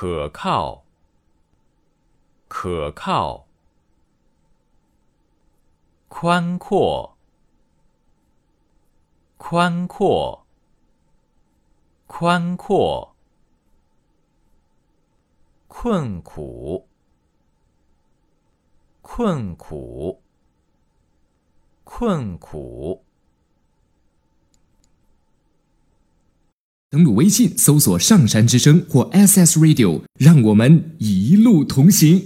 可靠，可靠，宽阔，宽阔，宽阔，困苦，困苦。困苦。登录微信，搜索“上山之声”或 “SS Radio”，让我们一路同行。